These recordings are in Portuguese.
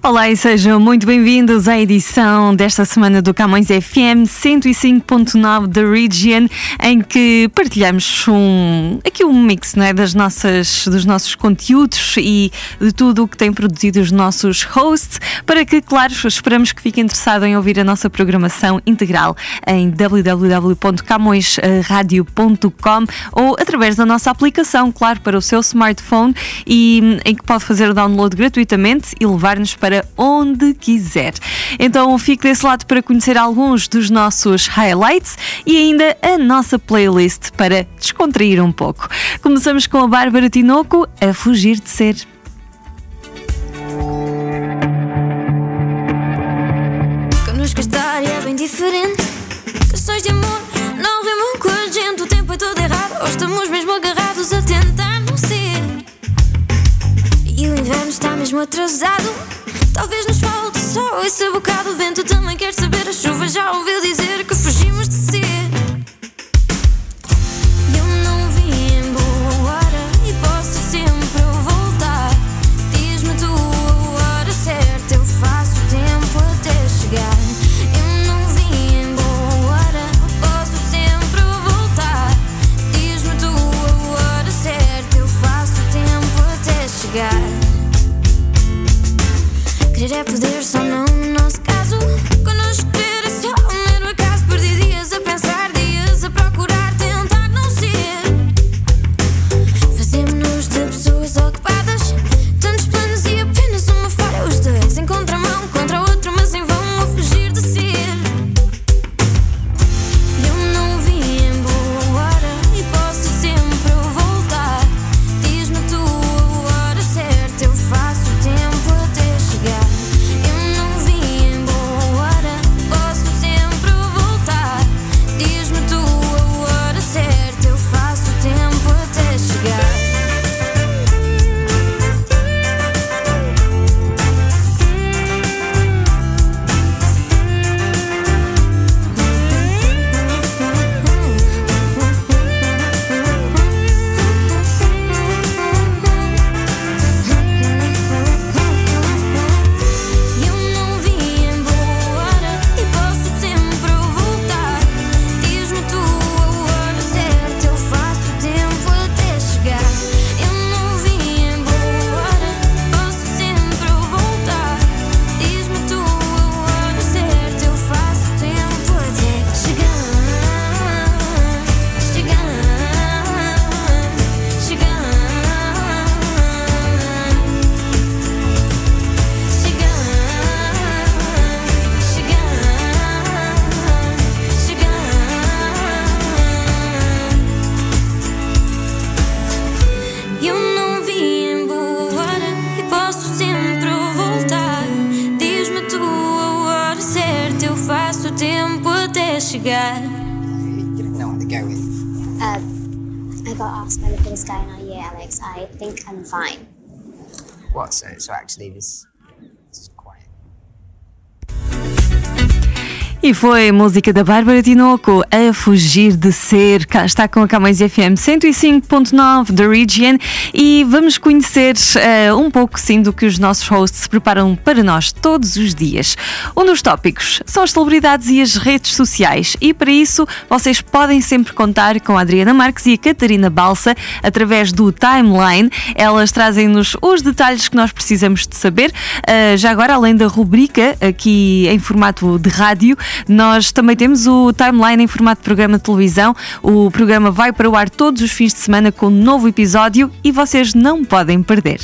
Olá e sejam muito bem-vindos à edição desta semana do Camões FM 105.9 da Region, em que partilhamos um, aqui um mix não é, das nossas, dos nossos conteúdos e de tudo o que têm produzido os nossos hosts, para que, claro, esperamos que fique interessado em ouvir a nossa programação integral em www.camõesradio.com ou através da nossa aplicação, claro, para o seu smartphone e em que pode fazer o download gratuitamente e levar-nos para onde quiser. Então fique desse lado para conhecer alguns dos nossos highlights e ainda a nossa playlist para descontrair um pouco. Começamos com a Bárbara Tinoco a fugir de ser. A história é bem diferente. De amor não rimam com a gente. O tempo é todo errado. Ou estamos mesmo agarrados a tentar não ser. E o inverno está mesmo atrasado. Talvez nos falte só esse bocado. O vento também quer saber. A chuva já ouviu dizer que fugimos Querer é poder, só Know what to go with. Um, I got asked by the biggest guy in our year, Alex. I think I'm fine. What? So, so actually, this E foi música da Bárbara Tinoco a fugir de ser. Cá está com a Camões FM 105.9 da Region e vamos conhecer eh, um pouco sim do que os nossos hosts preparam para nós todos os dias. Um dos tópicos são as celebridades e as redes sociais e para isso vocês podem sempre contar com a Adriana Marques e a Catarina Balsa através do Timeline. Elas trazem-nos os detalhes que nós precisamos de saber. Eh, já agora, além da rubrica aqui em formato de rádio, nós também temos o timeline em formato de programa de televisão. O programa vai para o ar todos os fins de semana com um novo episódio e vocês não podem perder.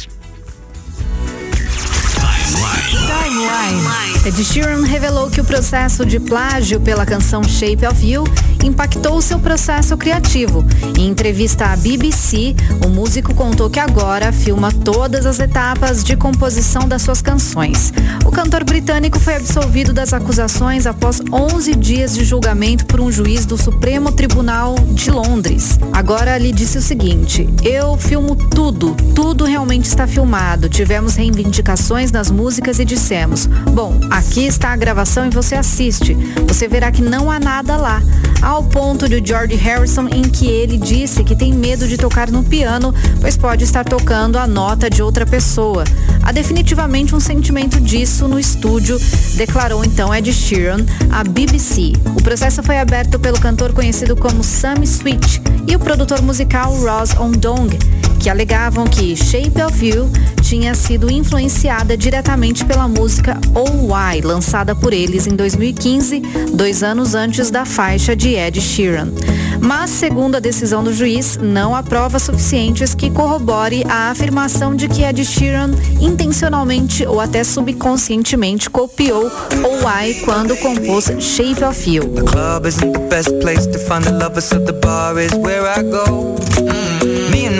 Timeline. Ed Sheeran revelou que o processo de plágio pela canção Shape of You impactou seu processo criativo. Em entrevista à BBC, o músico contou que agora filma todas as etapas de composição das suas canções. O cantor britânico foi absolvido das acusações após 11 dias de julgamento por um juiz do Supremo Tribunal de Londres. Agora lhe disse o seguinte: Eu filmo tudo, tudo realmente está filmado. Tivemos reivindicações nas músicas e dissemos: Bom, aqui está a gravação e você assiste. Você verá que não há nada lá. Ao ponto de George Harrison em que ele disse que tem medo de tocar no piano, pois pode estar tocando a nota de outra pessoa. Há definitivamente um sentimento disso no estúdio, declarou então Ed Sheeran à BBC. O processo foi aberto pelo cantor conhecido como Sam Switch e o produtor musical Ross Ondong, que alegavam que Shape of You tinha sido influenciada diretamente pela música Oh Why, lançada por eles em 2015, dois anos antes da faixa de Ed Sheeran. Mas, segundo a decisão do juiz, não há provas suficientes que corrobore a afirmação de que Ed Sheeran intencionalmente ou até subconscientemente copiou Oh Why quando compôs Shape of You.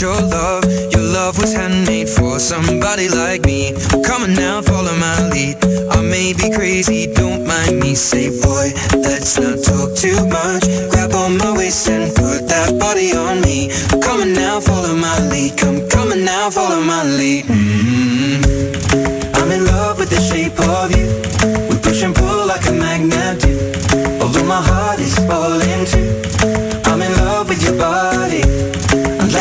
your love. Your love was handmade for somebody like me. Come on now, follow my lead. I may be crazy, don't mind me. Say, boy, let's not talk too much. Grab on my waist and put that body on me. Come on now, follow my lead. Come, come on now, follow my lead. Mm-hmm. I'm in love with the shape of you.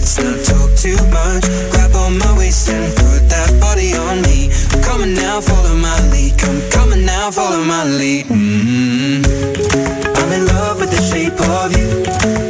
let's not talk too much. Grab on my waist and put that body on me. Come on now, follow my lead. Come, on now, follow my lead. Mm-hmm. I'm in love with the shape of you.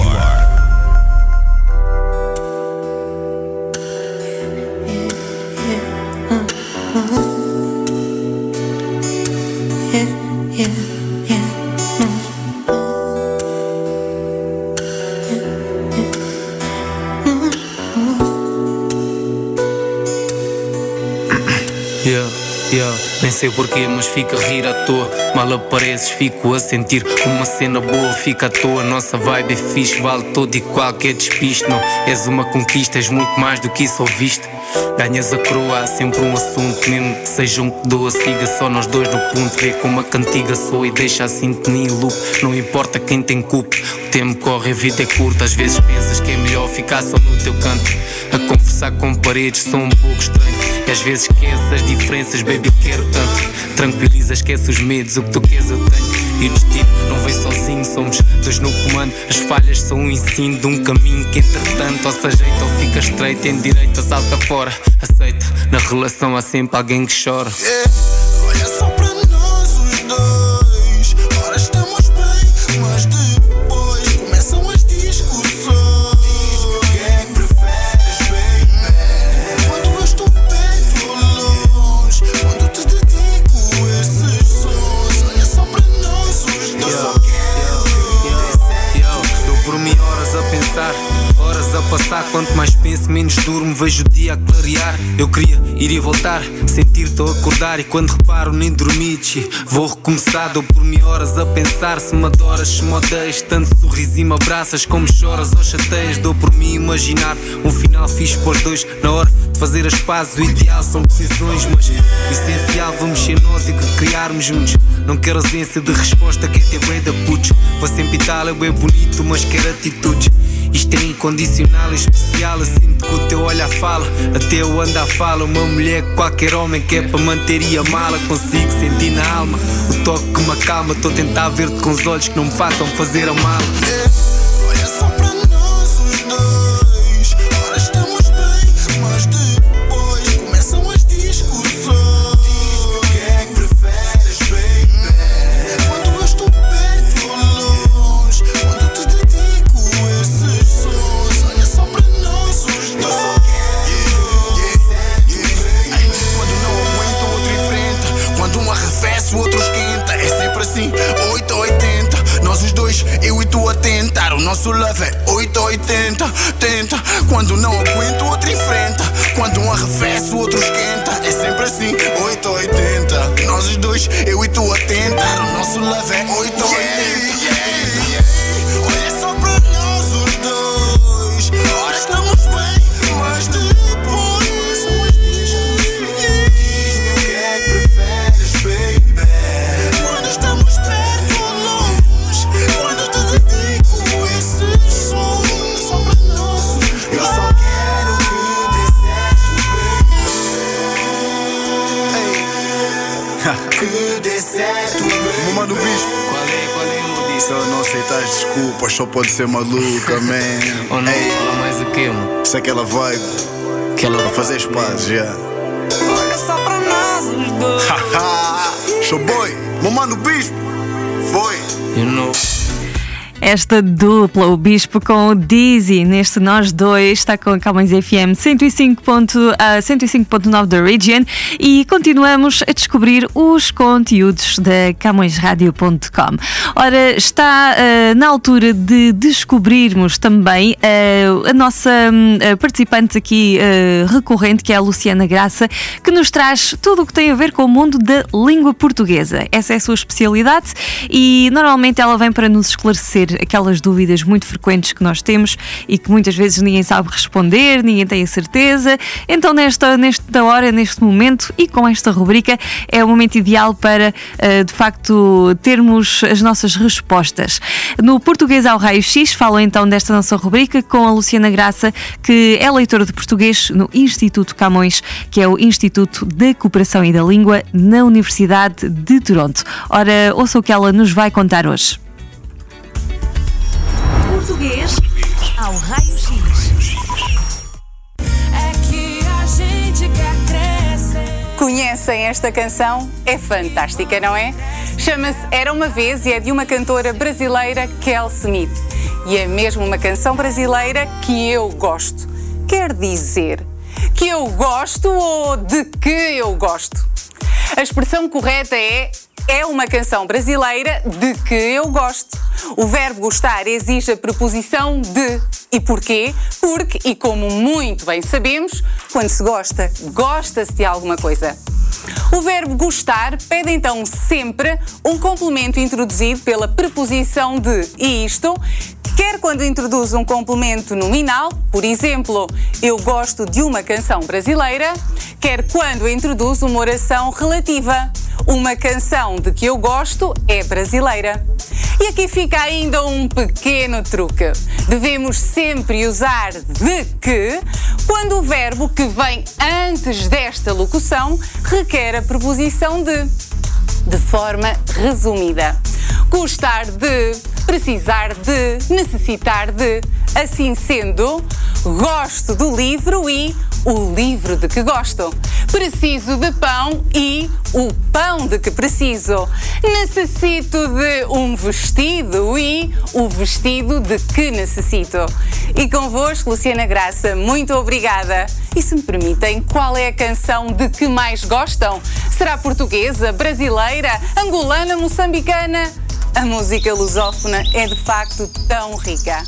Yeah, nem sei porquê, mas fico a rir à toa. Mal apareces, fico a sentir uma cena boa, fica à toa. Nossa vibe é fixe, vale todo e qualquer despiste. Não és uma conquista, és muito mais do que isso ouviste. Ganhas a coroa, há sempre um assunto, mesmo que seja um que doa. Siga só nós dois no ponto, vê como a cantiga soa e deixa a sintonia loop. Não importa quem tem culpa, o tempo corre, a vida é curta. Às vezes pensas que é melhor ficar só no teu canto. A conversar com paredes, sou um pouco estranho. E às vezes esquece as diferenças, baby, quero tanto. Tranquiliza, esquece os medos, o que tu queres eu tenho. E o destino não vem sozinho, somos dois no comando. As falhas são um ensino de um caminho que, entretanto, ou se ajeita ou fica estreito. Em direita, salta fora, aceita. Na relação há sempre alguém que chora. Olha Quanto mais penso, menos durmo. Vejo o dia a clarear. Eu queria ir e voltar, sentir-te a acordar. E quando reparo, nem dormi. Vou recomeçar, dou por mim horas a pensar. Se me adoras, se me odeias, tanto sorriso e me abraças. Como choras ou chateias, dou por mim imaginar um final fixe os dois. Na hora de fazer as pazes, o ideal são decisões. Mas o essencial, vamos ser nós e que criarmos juntos. Não quero ausência de resposta, quer ter bem da putos. Para sempre tal, é bonito, mas quero atitudes. Isto é incondicional, é especial. Sinto que o teu olhar fala, até eu andar fala. Uma mulher que qualquer homem quer para manter e amá-la. Consigo sentir na alma o toque que me acalma. Estou a tentar ver-te com os olhos que não me façam fazer a mala. Assim, 8 ou 80. Nós os dois, eu e tu a tentar. O nosso love é 8 ou 80. Tenta. Quando não aguenta, o outro enfrenta. Quando um arrefece, o outro esquenta. É sempre assim, 8 ou 80. Nós os dois, eu e tu a tentar. O nosso love é 8 ou só pode ser maluca, man. Ou não, Ei, fala mais o que, mano? isso é aquela vibe. Aquela Para fazer pazes, já. Olha só para nós os dois. Haha, Show boy, meu mano Bispo. Foi. You know. Esta dupla, o Bispo com o Dizzy, neste Nós Dois, está com a Camões FM 105 ponto- ah, 105.9 da Region e continuamos a descobrir os conteúdos da CamõesRádio.com. Ora, está ah, na altura de descobrirmos também ah, a nossa hum, participante aqui ah, recorrente, que é a Luciana Graça, que nos traz tudo o que tem a ver com o mundo da língua portuguesa. Essa é a sua especialidade e normalmente ela vem para nos esclarecer aquelas dúvidas muito frequentes que nós temos e que muitas vezes ninguém sabe responder, ninguém tem a certeza. Então, nesta, nesta hora, neste momento e com esta rubrica, é o momento ideal para eh, de facto termos as nossas respostas. No Português ao Raio X, falam então desta nossa rubrica com a Luciana Graça, que é leitora de português no Instituto Camões, que é o Instituto da Cooperação e da Língua na Universidade de Toronto. Ora, ouça o que ela nos vai contar hoje. Português ao raio X. É que a gente quer crescer. Conhecem esta canção? É fantástica, não é? Chama-se Era uma Vez e é de uma cantora brasileira, Kel Smith. E é mesmo uma canção brasileira que eu gosto. Quer dizer, que eu gosto ou de que eu gosto? A expressão correta é é uma canção brasileira de que eu gosto. O verbo gostar exige a preposição de. E porquê? Porque, e como muito bem sabemos, quando se gosta, gosta-se de alguma coisa. O verbo gostar pede então sempre um complemento introduzido pela preposição de. E isto, quer quando introduz um complemento nominal, por exemplo, eu gosto de uma canção brasileira, quer quando introduz uma oração relativa. Uma canção de que eu gosto é brasileira. E aqui fica ainda um pequeno truque. Devemos sempre usar de que quando o verbo que vem antes desta locução requer a preposição de. De forma resumida. Gostar de, precisar de, necessitar de. Assim sendo, gosto do livro e o livro de que gosto. Preciso de pão e o pão de que preciso. Necessito de um vestido e o vestido de que necessito. E convosco, Luciana Graça, muito obrigada. E se me permitem, qual é a canção de que mais gostam? Será portuguesa, brasileira, angolana, moçambicana? A música lusófona é de facto tão rica.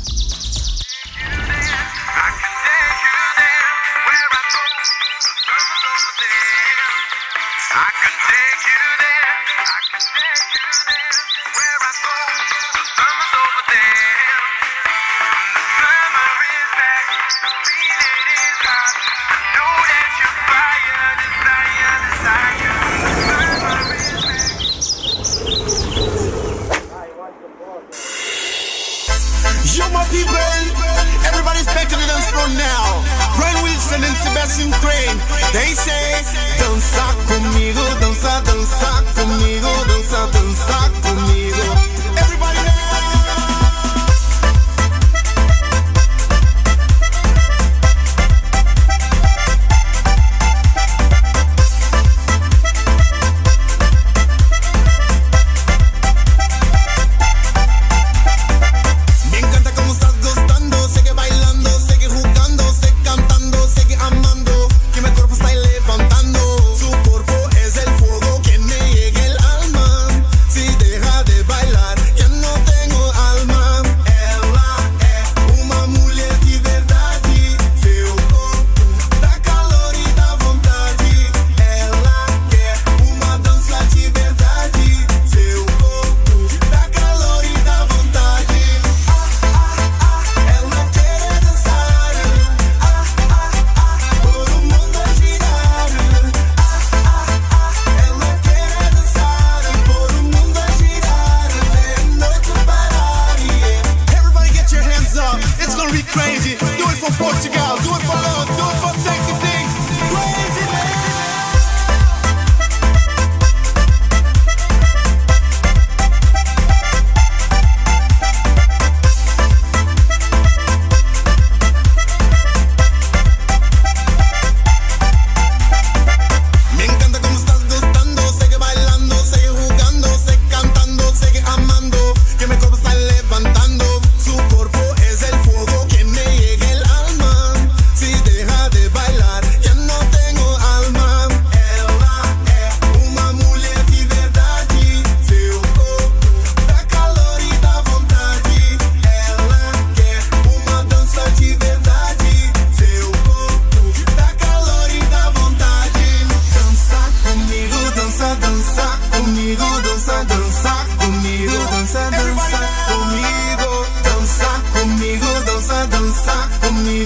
Brasil dança comigo, dança, dança.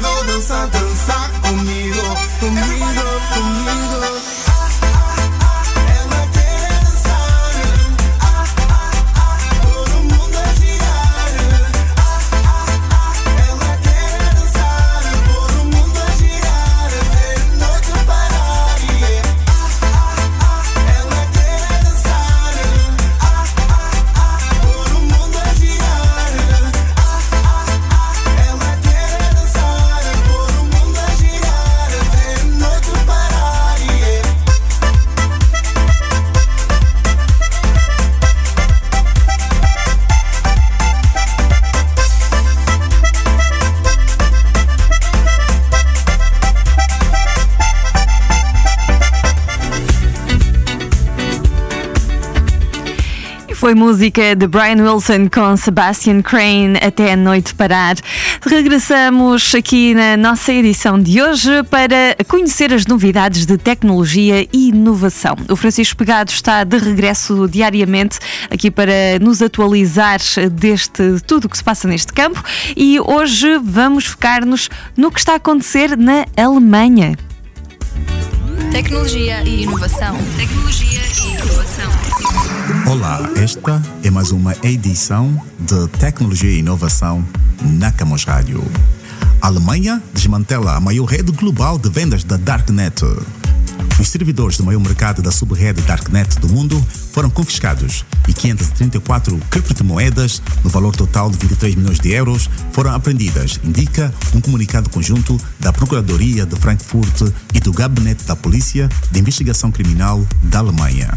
olvidó foi música de Brian Wilson com Sebastian Crane até a noite parar. Regressamos aqui na nossa edição de hoje para conhecer as novidades de tecnologia e inovação. O Francisco Pegado está de regresso diariamente aqui para nos atualizar deste tudo o que se passa neste campo e hoje vamos focar-nos no que está a acontecer na Alemanha. Tecnologia e inovação. Tecnologia e inovação. Olá, esta é mais uma edição de Tecnologia e Inovação na Camus Rádio. A Alemanha desmantela a maior rede global de vendas da Darknet. Os servidores do maior mercado da subrede Darknet do mundo foram confiscados e 534 criptomoedas, no valor total de 23 milhões de euros, foram apreendidas, indica um comunicado conjunto da Procuradoria de Frankfurt e do Gabinete da Polícia de Investigação Criminal da Alemanha.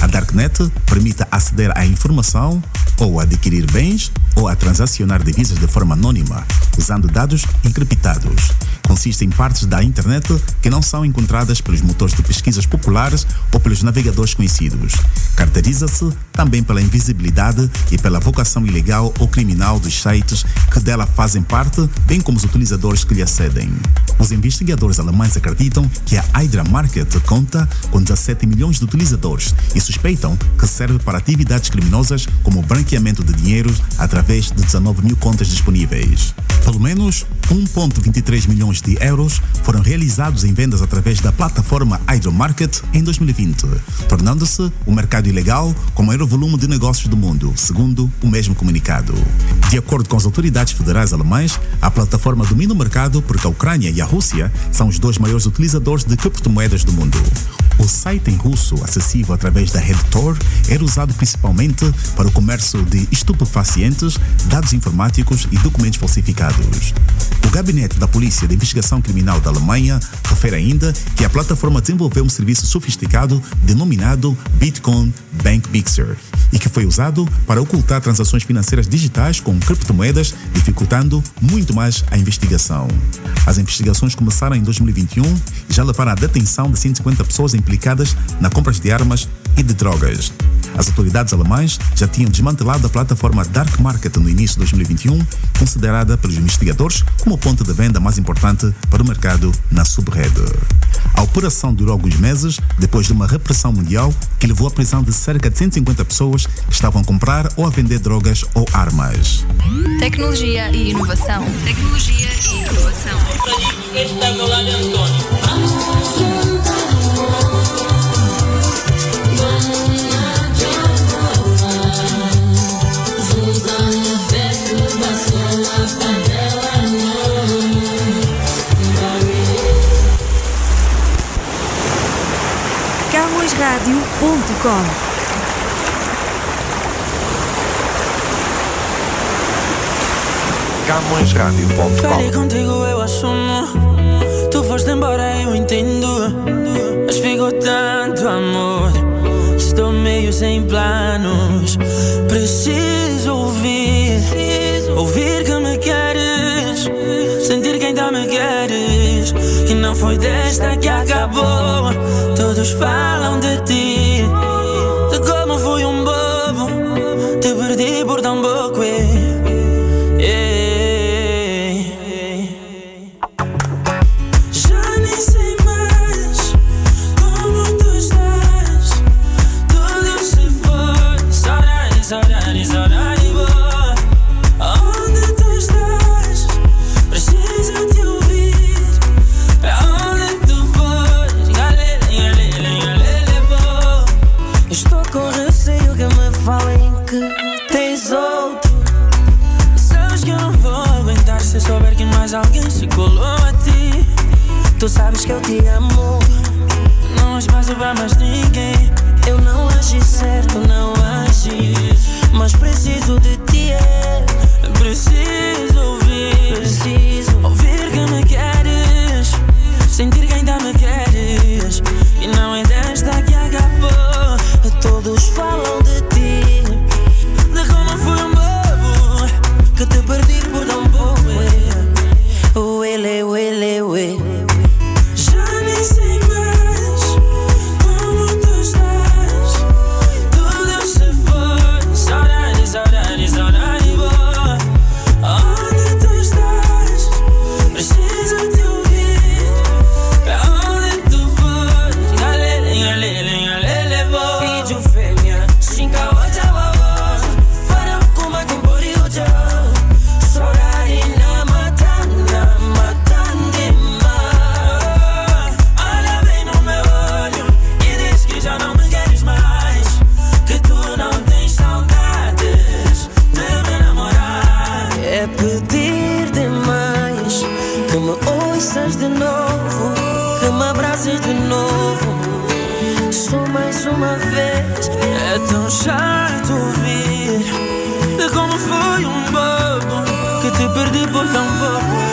A Darknet permite aceder à informação ou adquirir bens ou a transacionar divisas de forma anônima, usando dados encriptados. Consiste em partes da internet que não são encontradas pelos motores de pesquisas populares ou pelos navegadores conhecidos. Caracteriza-se também pela invisibilidade e pela vocação ilegal ou criminal dos sites que dela fazem parte, bem como os utilizadores que lhe acedem. Os investigadores alemães acreditam que a Hydra Market conta com 17 milhões de utilizadores e suspeitam que serve para atividades criminosas como branqueamento de dinheiro através de 19 mil contas disponíveis. Pelo menos 1,23 milhões de euros foram realizados em vendas através da plataforma Hydro Market em 2020, tornando-se o mercado ilegal com maior volume de negócios do mundo, segundo o mesmo comunicado. De acordo com as autoridades federais alemãs, a plataforma domina o mercado porque a Ucrânia e a Rússia são os dois maiores utilizadores de criptomoedas do mundo. O site em russo, acessível através da RedTor, era usado principalmente para o comércio de estupefacientes, dados informáticos e documentos falsificados. O Gabinete da Polícia de Investigação Criminal da Alemanha refere ainda que a plataforma desenvolveu um serviço sofisticado denominado Bitcoin Bank Mixer e que foi usado para ocultar transações financeiras digitais com criptomoedas, dificultando muito mais a investigação. As investigações começaram em 2021 e já levaram à detenção de 150 pessoas implicadas na compra de armas e de drogas. As autoridades alemãs já tinham desmantelado a plataforma Dark Market no início de 2021, considerada pelos investigadores como o ponto de venda mais importante para o mercado na subrede. A operação durou alguns meses, depois de uma repressão mundial que levou à prisão de cerca de 150 pessoas que estavam a comprar ou a vender drogas ou armas. Tecnologia e inovação. Tecnologia e inovação. Este é Antônio. camõesradio.com CamõesRádio.com Falei contigo, eu assumo. Tu foste embora, eu entendo. Mas ficou tanto amor. Estou meio sem planos. Preciso ouvir. Ouvir que me queres. Sentir que ainda me queres. Que não foi desta que acabou. Todos falam de Te perdi por tão fazer de novo. Só mais uma vez. É tão chato ouvir de como foi um bobo que te perdi por tão pouco.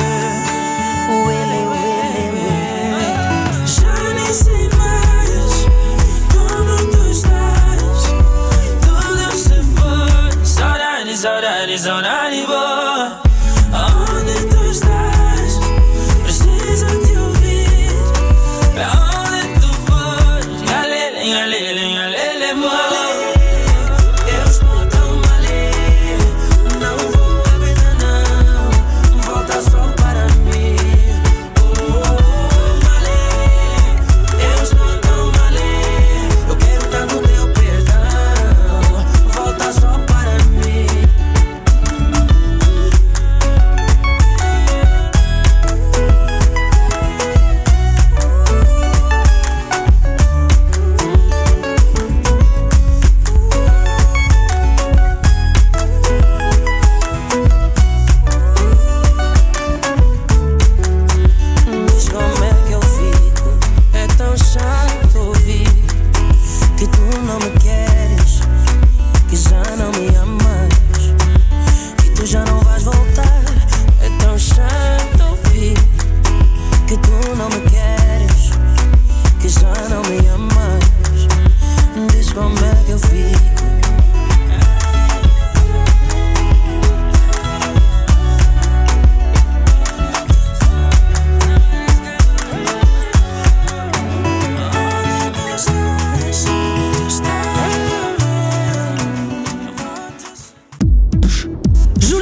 Saudades, saudades, saudades, boy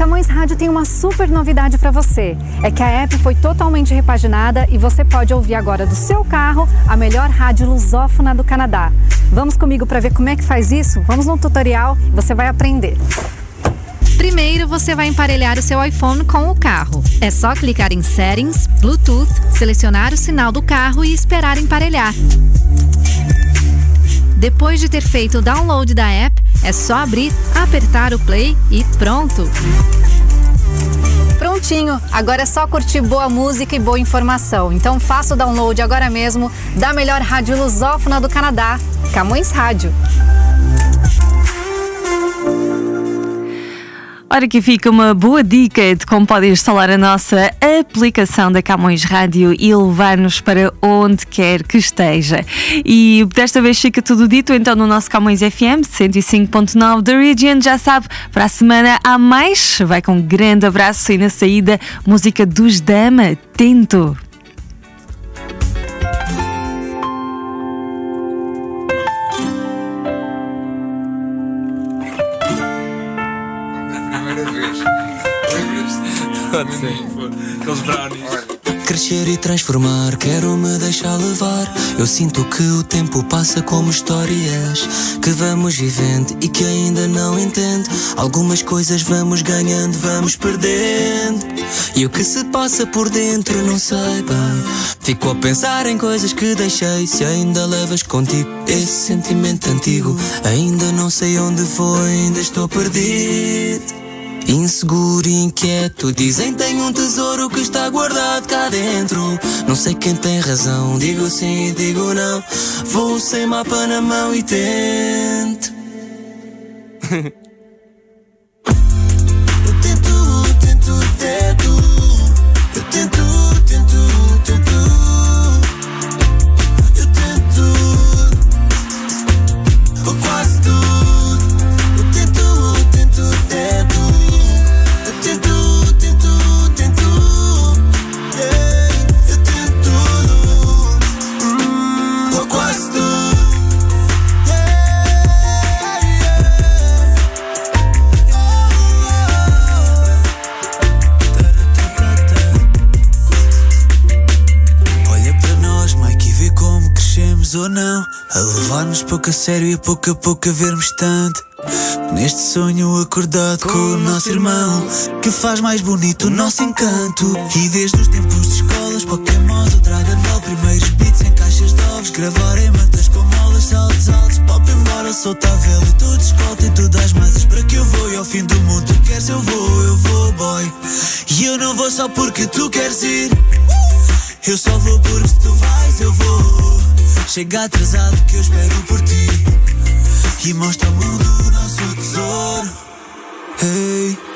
Camões Rádio tem uma super novidade para você. É que a app foi totalmente repaginada e você pode ouvir agora do seu carro a melhor rádio lusófona do Canadá. Vamos comigo para ver como é que faz isso? Vamos no tutorial e você vai aprender. Primeiro, você vai emparelhar o seu iPhone com o carro. É só clicar em Settings, Bluetooth, selecionar o sinal do carro e esperar emparelhar. Depois de ter feito o download da app, é só abrir, apertar o play e pronto. Prontinho, agora é só curtir boa música e boa informação. Então faça o download agora mesmo da melhor rádio lusófona do Canadá, Camões Rádio. Ora, aqui fica uma boa dica de como pode instalar a nossa aplicação da Camões Rádio e levar-nos para onde quer que esteja. E desta vez fica tudo dito, então, no nosso Camões FM 105.9 da Region. Já sabe, para a semana há mais. Vai com um grande abraço e na saída, música dos Dama. Tento. Pode ser. Aqueles brownies. Crescer e transformar, quero me deixar levar. Eu sinto que o tempo passa como histórias que vamos vivendo e que ainda não entendo. Algumas coisas vamos ganhando, vamos perdendo. E o que se passa por dentro não sei bem. Fico a pensar em coisas que deixei. Se ainda levas contigo esse sentimento antigo, ainda não sei onde vou, ainda estou perdido. Inseguro e inquieto, dizem tem um tesouro que está guardado cá dentro. Não sei quem tem razão, digo sim e digo não. Vou sem mapa na mão e tento. Eu tento, tento, tento. Eu tento, não. A levar-nos pouco a sério e pouco a pouco a vermos tanto. Neste sonho acordado com, o nosso irmão, que faz mais bonito o nosso encanto. E desde os tempos de escolas, Pokémon ou Dragon Ball, primeiros beats em caixas de Escravar em matas com molas, saltos altos Pop embora, solta a vela e tu descolta E tu das masas para que eu vou E ao fim do mundo tu queres eu vou, eu vou boy E eu não vou só porque tu queres ir Eu só vou porque se tu vais eu vou Chega atrasado que eu espero por ti. E mostra ao mundo o nosso tesouro. Hey